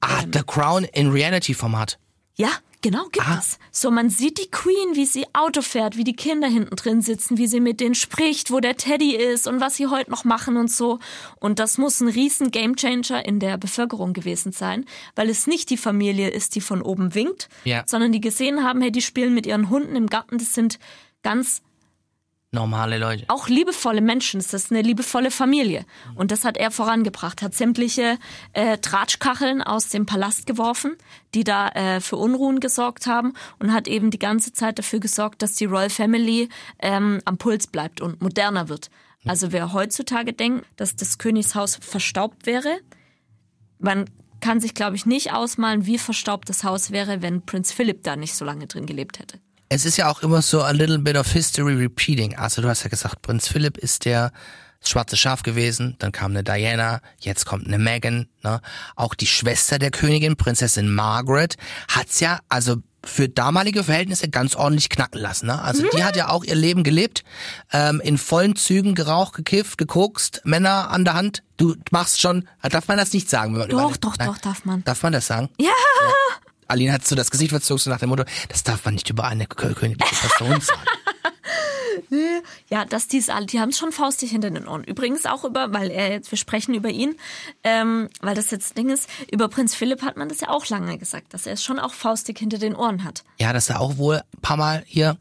Ah, ähm, The Crown in Reality-Format. Ja, Genau, gibt ah. es. So, man sieht die Queen, wie sie Auto fährt, wie die Kinder hinten drin sitzen, wie sie mit denen spricht, wo der Teddy ist und was sie heute noch machen und so. Und das muss ein riesen Gamechanger in der Bevölkerung gewesen sein, weil es nicht die Familie ist, die von oben winkt, ja. sondern die gesehen haben, hey, die spielen mit ihren Hunden im Garten, das sind ganz normale Leute. Auch liebevolle Menschen. Es ist eine liebevolle Familie. Und das hat er vorangebracht. Hat sämtliche äh, Tratschkacheln aus dem Palast geworfen, die da äh, für Unruhen gesorgt haben und hat eben die ganze Zeit dafür gesorgt, dass die Royal Family ähm, am Puls bleibt und moderner wird. Also wer heutzutage denkt, dass das Königshaus verstaubt wäre, man kann sich, glaube ich, nicht ausmalen, wie verstaubt das Haus wäre, wenn Prinz Philipp da nicht so lange drin gelebt hätte es ist ja auch immer so a little bit of history repeating. Also du hast ja gesagt, Prinz Philipp ist der schwarze Schaf gewesen, dann kam eine Diana, jetzt kommt eine Meghan, ne? Auch die Schwester der Königin, Prinzessin Margaret, hat's ja, also für damalige Verhältnisse ganz ordentlich knacken lassen. Ne? Also die hat ja auch ihr Leben gelebt, ähm, in vollen Zügen geraucht, gekifft, gekokst, Männer an der Hand. Du machst schon, darf man das nicht sagen? Wenn man doch, doch, doch, darf man. Darf man das sagen? Ja. ja. Aline hat so das Gesicht verzogen so nach dem Motto, das darf man nicht über eine königliche Person sagen. ja, dass alle, die haben es schon faustig hinter den Ohren. Übrigens auch über, weil er jetzt, wir sprechen über ihn, ähm, weil das jetzt Ding ist, über Prinz Philipp hat man das ja auch lange gesagt, dass er es schon auch faustig hinter den Ohren hat. Ja, dass er auch wohl ein paar Mal hier.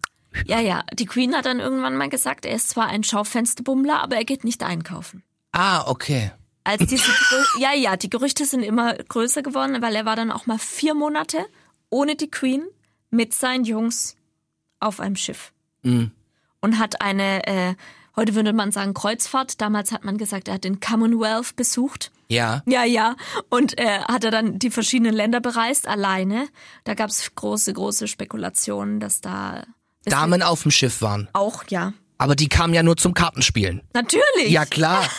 Ja, ja, die Queen hat dann irgendwann mal gesagt, er ist zwar ein Schaufensterbummler, aber er geht nicht einkaufen. Ah, okay als diese, ja, ja, die Gerüchte sind immer größer geworden, weil er war dann auch mal vier Monate ohne die Queen mit seinen Jungs auf einem Schiff. Mhm. Und hat eine äh, Heute würde man sagen Kreuzfahrt. Damals hat man gesagt, er hat den Commonwealth besucht. Ja. Ja, ja. Und äh, hat er dann die verschiedenen Länder bereist, alleine. Da gab es große, große Spekulationen, dass da Damen auf dem Schiff waren. auch, ja. Aber die kamen ja nur zum Kartenspielen. Natürlich. Ja, klar.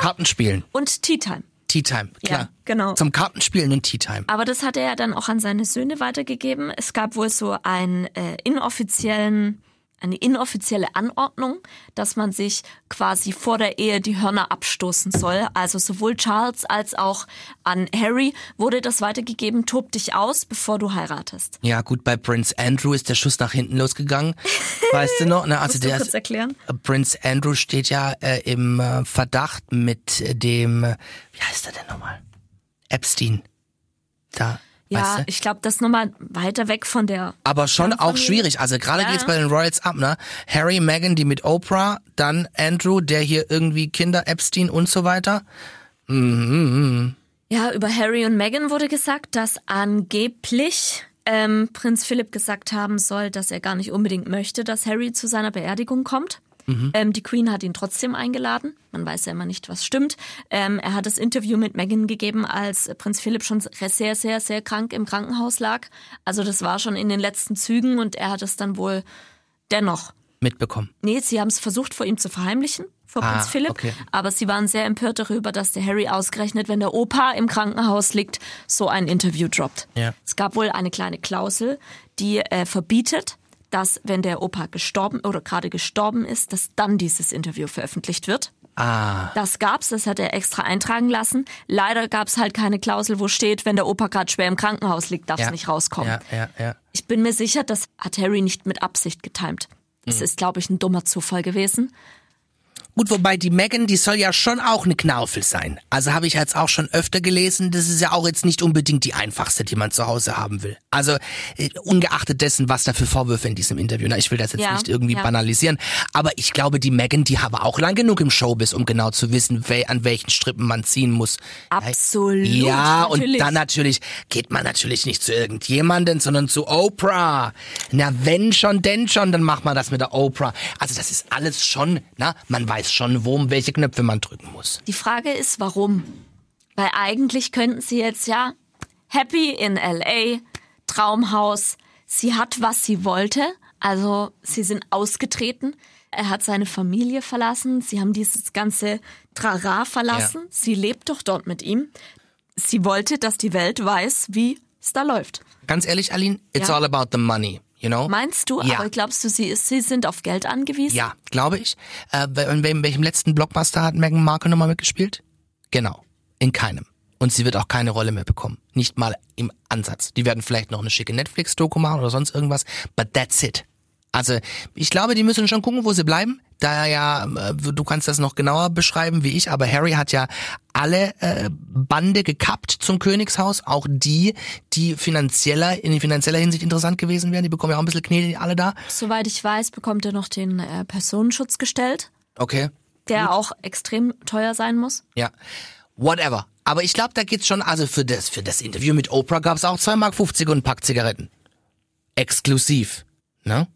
Kartenspielen. Und Tea Time. Tea Time, klar. Ja, genau. Zum Kartenspielen und Tea Time. Aber das hat er ja dann auch an seine Söhne weitergegeben. Es gab wohl so einen äh, inoffiziellen, eine inoffizielle Anordnung, dass man sich quasi vor der Ehe die Hörner abstoßen soll. Also sowohl Charles als auch an Harry wurde das weitergegeben, tob dich aus, bevor du heiratest. Ja, gut, bei Prince Andrew ist der Schuss nach hinten losgegangen. weißt du noch? Ne, also Musst du der kurz erklären? Prince Andrew steht ja äh, im äh, Verdacht mit dem, äh, wie heißt er denn nochmal? Epstein. Da, Ja, weißt du? ich glaube, das ist nochmal weiter weg von der. Aber schon auch schwierig. Also gerade Ja, geht's ja. bei den Royals ab, ne? Harry, Meghan, die mit Oprah, dann Andrew, der hier irgendwie Kinder, Epstein und so weiter. Ja, über Harry und Meghan wurde gesagt, dass angeblich ähm, Prinz Philipp gesagt haben soll, dass er gar nicht unbedingt möchte, dass Harry zu seiner Beerdigung kommt. Ähm, die Queen hat ihn trotzdem eingeladen. Man weiß ja immer nicht, was stimmt. Ähm, er hat das Interview mit Meghan gegeben, als Prinz Philipp schon sehr, sehr, sehr krank im Krankenhaus lag. Also das war schon in den letzten Zügen und er hat es dann wohl dennoch Mitbekommen. Nee, sie haben es versucht, vor ihm zu verheimlichen, vor Ah, Prinz Philipp. okay. Aber sie waren sehr empört darüber, dass der Harry ausgerechnet, wenn der Opa im Krankenhaus liegt, so ein Interview droppt. Ja. Es gab wohl eine kleine Klausel, die äh, verbietet, dass wenn der Opa gestorben oder gerade gestorben ist, dass dann dieses Interview veröffentlicht wird. Ah, Das gab's, das hat er extra eintragen lassen. Leider gab's halt keine Klausel, wo steht, wenn der Opa gerade schwer im Krankenhaus liegt, darf es ja. nicht rauskommen. Ja, ja, ja. Ich bin mir sicher, das hat Harry nicht mit Absicht getimt. Es Mhm. ist, glaube ich, ein dummer Zufall gewesen. Gut, wobei die Megan, die soll ja schon auch eine Knaufel sein. Also habe ich jetzt auch schon öfter gelesen, das ist ja auch jetzt nicht unbedingt die einfachste, die man zu Hause haben will. Also äh, ungeachtet dessen, was da für Vorwürfe in diesem Interview, na, ich will das jetzt Ja, nicht irgendwie ja. banalisieren, aber ich glaube, die Megan, die war auch lang genug im Showbiz, um genau zu wissen, wel, an welchen Strippen man ziehen muss. Absolut. Ja, natürlich. und dann natürlich geht man natürlich nicht zu irgendjemanden, sondern zu Oprah. Na, wenn schon, denn schon, dann macht man das mit der Oprah. Also das ist alles schon, na, man weiß schon, wo, um welche Knöpfe man drücken muss. Die Frage ist, warum? Weil eigentlich könnten sie jetzt ja happy in LA, Traumhaus. Sie hat, was sie wollte. Also sie sind ausgetreten. Er hat seine Familie verlassen. Sie haben dieses ganze Trara verlassen. Ja. Sie lebt doch dort mit ihm. Sie wollte, dass die Welt weiß, wie es da läuft. Ganz ehrlich, Aline, it's Ja. all about the money, you know? Meinst du? Ja. Aber glaubst du, sie, ist, sie sind auf Geld angewiesen? Ja, glaube ich. Äh, in wel- in welchem letzten Blockbuster hat Meghan Markle nochmal mitgespielt? Genau, in keinem. Und sie wird auch keine Rolle mehr bekommen. Nicht mal im Ansatz. Die werden vielleicht noch eine schicke Netflix-Doku machen oder sonst irgendwas, but that's it. Also, ich glaube, die müssen schon gucken, wo sie bleiben. Da ja, äh, du kannst das noch genauer beschreiben wie ich, aber Harry hat ja alle äh, Bande gekappt zum Königshaus, auch die, die finanzieller, in finanzieller Hinsicht interessant gewesen wären. Die bekommen ja auch ein bisschen Knete, alle da. Soweit ich weiß, bekommt er noch den äh, Personenschutz gestellt, Okay. der auch extrem teuer sein muss. Ja. Whatever. Aber ich glaube, da geht's schon, also für das, für das Interview mit Oprah gab's auch 2,50 Mark und ein Pack Zigaretten. Exklusiv. Ne?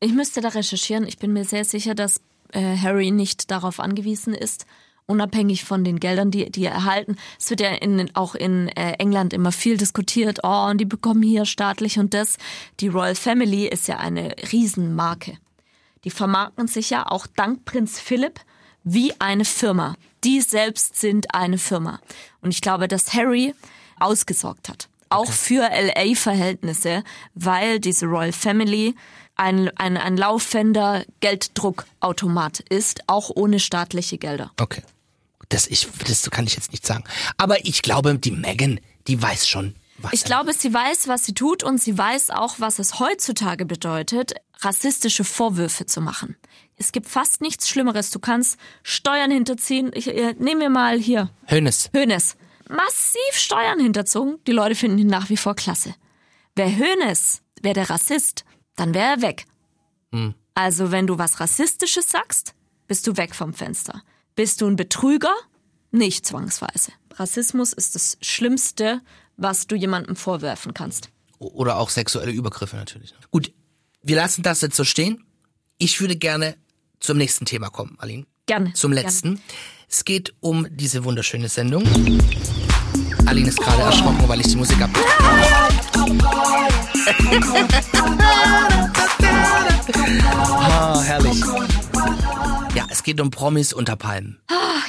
Ich müsste da recherchieren. Ich bin mir sehr sicher, dass äh, Harry nicht darauf angewiesen ist, unabhängig von den Geldern, die, die er erhalten. Es wird ja in, auch in äh, England immer viel diskutiert. Oh, und die bekommen hier staatlich und das. Die Royal Family ist ja eine Riesenmarke. Die vermarkten sich ja auch dank Prinz Philipp wie eine Firma. Die selbst sind eine Firma. Und ich glaube, dass Harry ausgesorgt hat. Auch für LA-Verhältnisse, weil diese Royal Family ein, ein, ein laufender Gelddruckautomat ist, auch ohne staatliche Gelder. Okay. Das, ich, das kann ich jetzt nicht sagen. Aber ich glaube, die Megan, die weiß schon, was. Ich glaube, sie weiß, was sie tut und sie weiß auch, was es heutzutage bedeutet, rassistische Vorwürfe zu machen. Es gibt fast nichts Schlimmeres. Du kannst Steuern hinterziehen. Ich, äh, nehm mir mal hier Hönes. Hönes. Massiv Steuern hinterzogen. Die Leute finden ihn nach wie vor klasse. Wäre Hönes, wäre der Rassist, dann wäre er weg. Also wenn du was Rassistisches sagst, bist du weg vom Fenster. Bist du ein Betrüger? Nicht zwangsweise. Rassismus ist das Schlimmste, was du jemandem vorwerfen kannst. Oder auch sexuelle Übergriffe natürlich. Gut, wir lassen das jetzt so stehen. Ich würde gerne zum nächsten Thema kommen, Aline. Gerne. Zum letzten. Es geht um diese wunderschöne Sendung. Aline ist gerade erschrocken, weil ich die Musik ab. ah, herrlich. Ja, es geht um Promis unter Palmen.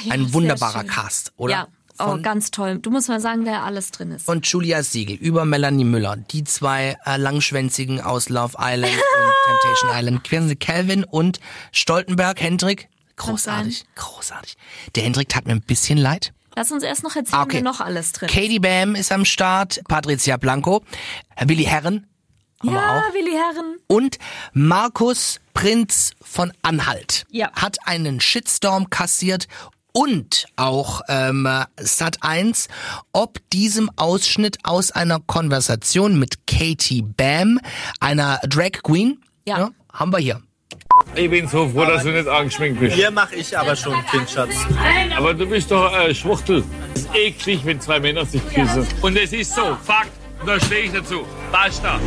Ja, Ein wunderbarer. Cast, oder? Ja, oh, ganz toll. Du musst mal sagen, wer alles drin ist. Von Julia Siegel über Melanie Müller, die zwei äh, Langschwänzigen aus Love Island und Temptation Island, Quincy Calvin und Stoltenberg, Hendrik. Großartig, großartig. Der Hendrik tat mir ein bisschen leid. Lass uns erst noch erzählen, Ah, okay. wer noch alles drin ist. Katie Bam ist am Start, Patricia Blanco, Willi Herren Ja, auch. Willi Herren. und Markus Prinz von Anhalt Ja. hat einen Shitstorm kassiert und auch ähm, Sat 1, ob diesem Ausschnitt aus einer Konversation mit Katie Bam, einer Drag Queen, Ja. haben wir hier. Ich bin so froh, dass du nicht angeschminkt bist. Hier mache ich aber schon Kind, Schatz. Aber du bist doch äh, Schwuchtel. Es ist eklig, wenn zwei Männer sich küssen. Und es ist so, Fakt. Und da stehe ich dazu. Basta.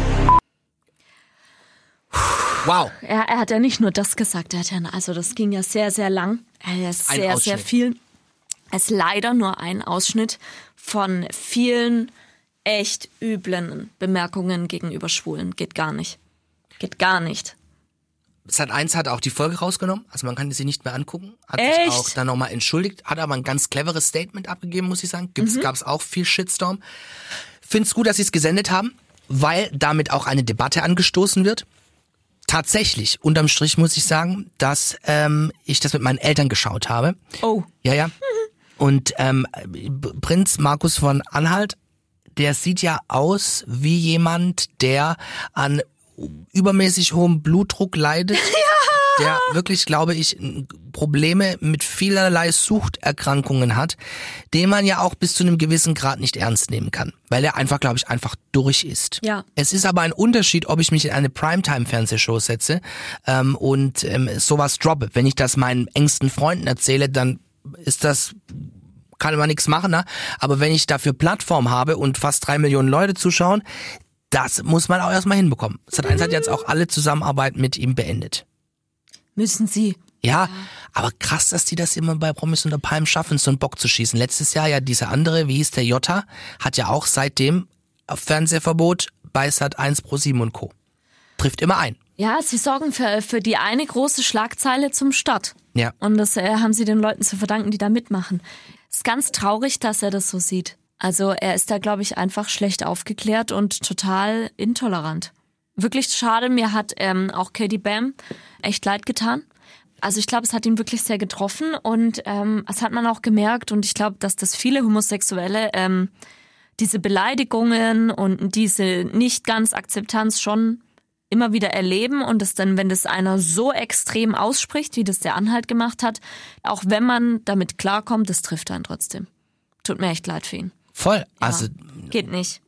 Wow. Er, er hat ja nicht nur das gesagt, er hat ja, also das ging ja sehr, sehr lang. Er ist Ein sehr, sehr Ausschnitt. viel. Es ist leider nur ein Ausschnitt von vielen echt üblen Bemerkungen gegenüber Schwulen. Geht gar nicht. Geht gar nicht. Sat 1 hat auch die Folge rausgenommen, also man kann sie nicht mehr angucken. Hat Echt? sich auch dann nochmal entschuldigt, hat aber ein ganz cleveres Statement abgegeben, muss ich sagen. Gibt's, Mhm. Gab's auch viel Shitstorm. Find's gut, dass sie es gesendet haben, weil damit auch eine Debatte angestoßen wird. Tatsächlich, unterm Strich muss ich sagen, dass ähm, ich das mit meinen Eltern geschaut habe. Oh. Ja, ja. Und ähm, Prinz Markus von Anhalt, der sieht ja aus wie jemand, der an übermäßig hohem Blutdruck leidet. Der wirklich, glaube ich, Probleme mit vielerlei Suchterkrankungen hat, den man ja auch bis zu einem gewissen Grad nicht ernst nehmen kann, weil er einfach, glaube ich, einfach durch ist. Ja. Es ist aber ein Unterschied, ob ich mich in eine Primetime-Fernsehshow setze ähm, und ähm, sowas droppe. Wenn ich das meinen engsten Freunden erzähle, dann ist das kann man nichts machen, ne? aber wenn ich dafür Plattform habe und fast drei Millionen Leute zuschauen, das muss man auch erstmal hinbekommen. Sat 1 hat jetzt auch alle Zusammenarbeit mit ihm beendet. Müssen sie. Ja, aber krass, dass die das immer bei Promis unter Palmen schaffen, so einen Bock zu schießen. Letztes Jahr ja dieser andere, wie hieß der Jota, hat ja auch seitdem Fernsehverbot bei Sat 1 Pro 7 und Co. Trifft immer ein. Ja, sie sorgen für, für die eine große Schlagzeile zum Start. Ja. Und das äh, haben sie den Leuten zu verdanken, die da mitmachen. Ist ganz traurig, dass er das so sieht. Also er ist da, glaube ich, einfach schlecht aufgeklärt und total intolerant. Wirklich schade, mir hat ähm, auch Katie Bam echt leid getan. Also ich glaube, es hat ihn wirklich sehr getroffen und ähm, das hat man auch gemerkt und ich glaube, dass das viele Homosexuelle ähm, diese Beleidigungen und diese nicht ganz Akzeptanz schon immer wieder erleben und es dann, wenn das einer so extrem ausspricht, wie das der Anhalt gemacht hat, auch wenn man damit klarkommt, das trifft einen trotzdem. Tut mir echt leid für ihn. Voll. Also, Geht nicht.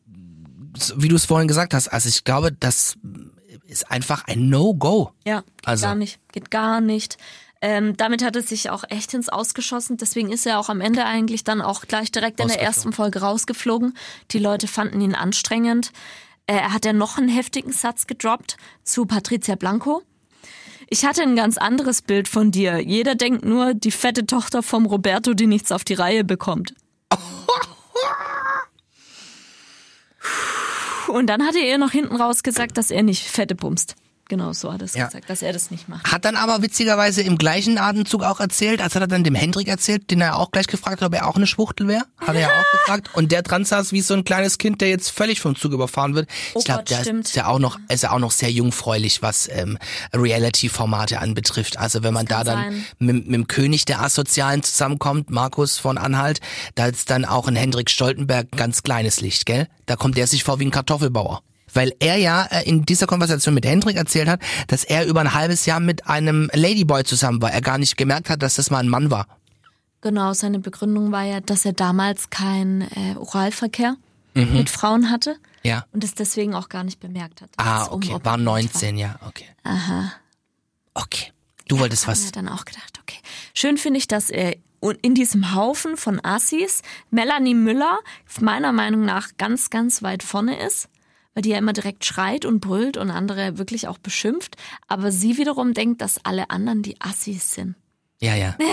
Wie du es vorhin gesagt hast, also ich glaube, das ist einfach ein No-Go. Ja, geht Also- gar nicht. Geht gar nicht. Ähm, damit hat er sich auch echt ins Ausgeschossen. Deswegen ist er auch am Ende eigentlich dann auch gleich direkt in der ersten Folge rausgeflogen. Die Leute fanden ihn anstrengend. Äh, Er hat ja noch einen heftigen Satz gedroppt zu Patricia Blanco. Ich hatte ein ganz anderes Bild von dir. Jeder denkt nur, die fette Tochter vom Roberto, die nichts auf die Reihe bekommt. Und dann hat er ihr noch hinten raus gesagt, dass er nicht fette bumst. Genau, so hat er es Ja. gesagt, dass er das nicht macht. Hat dann aber witzigerweise im gleichen Atemzug auch erzählt, als hat er dann dem Hendrik erzählt, den er auch gleich gefragt hat, ob er auch eine Schwuchtel wäre. Hat er ja auch gefragt. Und der dran saß wie so ein kleines Kind, der jetzt völlig vom Zug überfahren wird. Oh ich glaube, der stimmt. ist ja auch noch, ist ja auch noch sehr jungfräulich, was ähm, Reality-Formate anbetrifft. Also wenn man da dann sein. mit, mit dem König der Asozialen zusammenkommt, Markus von Anhalt, da ist dann auch ein Hendrik Stoltenberg ein ganz kleines Licht, gell? Da kommt der sich vor wie ein Kartoffelbauer. Weil er ja äh, in dieser Konversation mit Hendrik erzählt hat, dass er über ein halbes Jahr mit einem Ladyboy zusammen war. Er gar nicht gemerkt hat, dass das mal ein Mann war. Genau, seine Begründung war ja, dass er damals keinen äh, Oralverkehr mit Frauen hatte Ja. und es deswegen auch gar nicht bemerkt hat. Ah, okay. War 19, ja, okay. Aha. Okay. Du wolltest Haben wir was. dann auch gedacht, okay. Schön finde ich, dass er und in diesem Haufen von Assis Melanie Müller meiner Meinung nach ganz, ganz weit vorne ist, weil die ja immer direkt schreit und brüllt und andere wirklich auch beschimpft. Aber sie wiederum denkt, dass alle anderen die Assis sind. Ja, ja.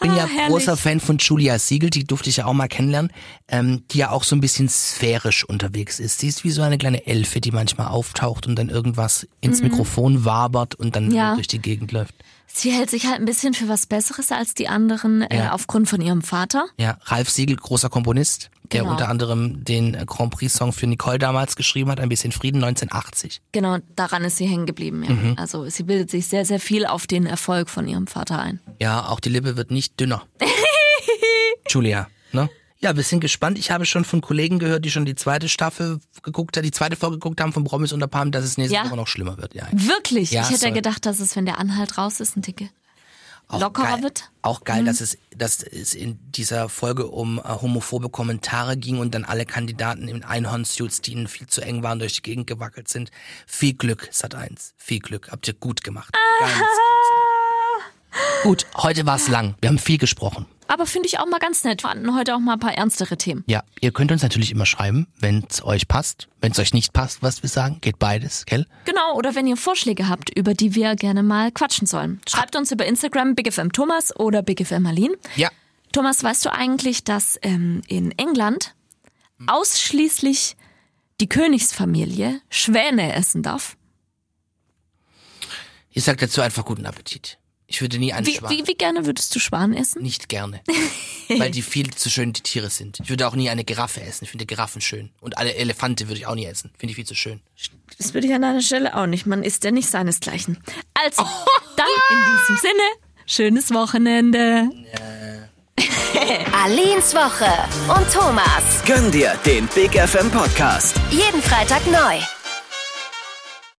bin ja Ah, großer Fan von Julia Siegel, die durfte ich ja auch mal kennenlernen, ähm, die ja auch so ein bisschen sphärisch unterwegs ist. Sie ist wie so eine kleine Elfe, die manchmal auftaucht und dann irgendwas ins Mhm. Mikrofon wabert und dann Ja. durch die Gegend läuft. Sie hält sich halt ein bisschen für was Besseres als die anderen äh, Ja. aufgrund von ihrem Vater. Ja, Ralf Siegel, großer Komponist, der Genau. unter anderem den Grand Prix-Song für Nicole damals geschrieben hat, ein bisschen Frieden 1980. Genau, daran ist sie hängen geblieben. Ja. Mhm. Also sie bildet sich sehr, sehr viel auf den Erfolg von ihrem Vater ein. Ja, auch die Lippe wird nicht dünner. Julia, ne? Ja, wir sind gespannt. Ich habe schon von Kollegen gehört, die schon die zweite Staffel geguckt haben, die zweite Folge geguckt haben von Promis unter Palmen, dass es nächste Ja. Woche noch schlimmer wird. Ja. Wirklich? Ja, ich hätte ja gedacht, dass es, wenn der Anhalt raus ist, ein Ticke Auch lockerer geil, wird. Auch geil, Mhm. dass es, dass es in dieser Folge um äh, homophobe Kommentare ging und dann alle Kandidaten in Einhornsuits, die ihnen viel zu eng waren, durch die Gegend gewackelt sind. Viel Glück, Sat 1. Viel Glück. Habt ihr gut gemacht. Ganz Gut, heute war es lang. Wir haben viel gesprochen. Aber finde ich auch mal ganz nett. Wir hatten heute auch mal ein paar ernstere Themen. Ja, ihr könnt uns natürlich immer schreiben, wenn es euch passt. Wenn es euch nicht passt, was wir sagen, geht beides, gell? Genau, oder wenn ihr Vorschläge habt, über die wir gerne mal quatschen sollen. Schreibt uns über Instagram BigFM Thomas oder BigFM Marlin. Ja. Thomas, weißt du eigentlich, dass ähm, in England ausschließlich die Königsfamilie Schwäne essen darf? Ich sag dazu einfach guten Appetit. Ich würde nie einen Wie, Schwan. wie, wie gerne würdest du Schwan essen? Nicht gerne. weil die viel zu schön die Tiere sind. Ich würde auch nie eine Giraffe essen. Ich finde Giraffen schön. Und alle Elefante würde ich auch nie essen. Finde ich viel zu schön. Das würde ich an deiner Stelle auch nicht. Man isst ja nicht seinesgleichen. Also, dann in diesem Sinne, schönes Wochenende. Aleens Woche und Thomas. Gönn dir den Big FM Podcast. Jeden Freitag neu.